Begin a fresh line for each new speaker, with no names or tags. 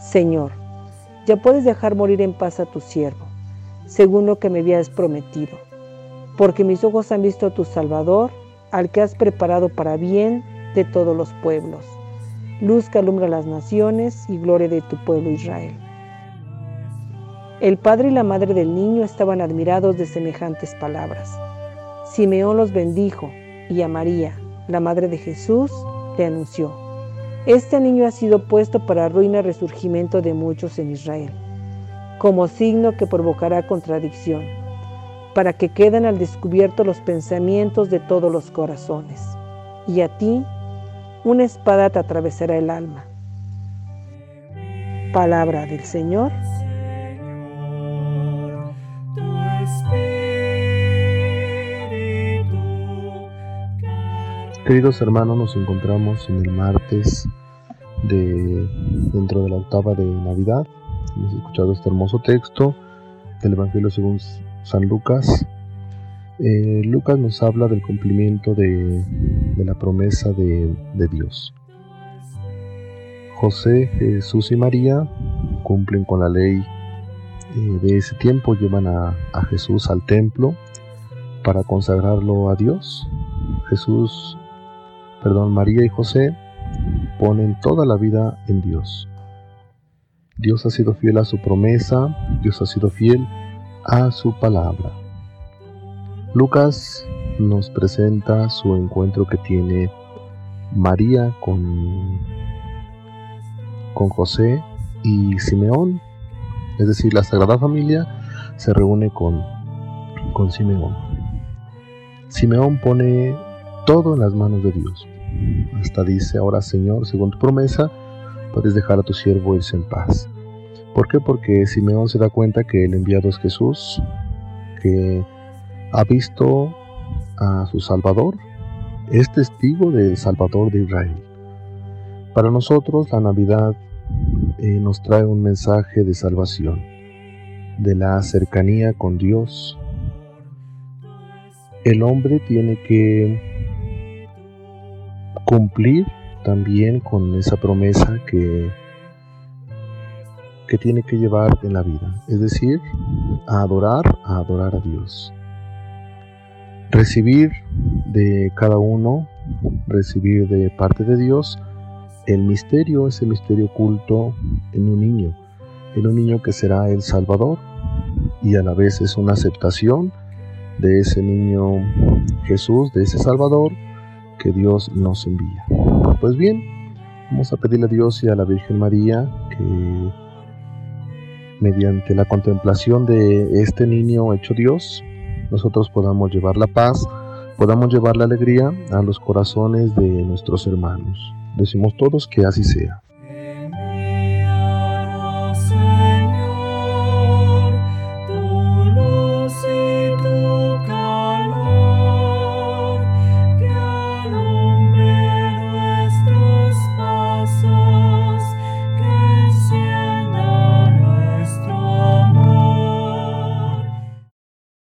Señor, ya puedes dejar morir en paz a tu siervo, según lo que me habías prometido, porque mis ojos han visto a tu Salvador, al que has preparado para bien de todos los pueblos, luz que alumbra las naciones y gloria de tu pueblo Israel. El padre y la madre del niño estaban admirados de semejantes palabras. Simeón los bendijo y a María, la madre de Jesús, le anunció este niño ha sido puesto para ruina resurgimiento de muchos en Israel, como signo que provocará contradicción, para que queden al descubierto los pensamientos de todos los corazones. Y a ti, una espada te atravesará el alma. Palabra del Señor.
Queridos hermanos, nos encontramos en el martes de dentro de la octava de Navidad. Hemos escuchado este hermoso texto del Evangelio según San Lucas. Eh, Lucas nos habla del cumplimiento de, la promesa de, Dios. José, Jesús y María cumplen con la ley eh, de ese tiempo, llevan a, a Jesús al templo para consagrarlo a Dios. Jesús perdón, María y José ponen toda la vida en Dios. Dios ha sido fiel a su promesa, Dios ha sido fiel a su palabra. Lucas nos presenta su encuentro que tiene María con, con José y Simeón, es decir, la Sagrada Familia se reúne con, con Simeón. Simeón pone todo en las manos de Dios. Hasta dice, ahora Señor, según tu promesa, puedes dejar a tu siervo irse en paz. ¿Por qué? Porque Simeón se da cuenta que el enviado es Jesús, que ha visto a su Salvador, es testigo del Salvador de Israel. Para nosotros la Navidad eh, nos trae un mensaje de salvación, de la cercanía con Dios. El hombre tiene que cumplir también con esa promesa que, que tiene que llevar en la vida, es decir, a adorar, a adorar a Dios. Recibir de cada uno, recibir de parte de Dios el misterio, ese misterio oculto en un niño, en un niño que será el Salvador y a la vez es una aceptación de ese niño Jesús, de ese Salvador, que Dios nos envía. Pues bien, vamos a pedirle a Dios y a la Virgen María que mediante la contemplación de este niño hecho Dios, nosotros podamos llevar la paz, podamos llevar la alegría a los corazones de nuestros hermanos. Decimos todos que así sea.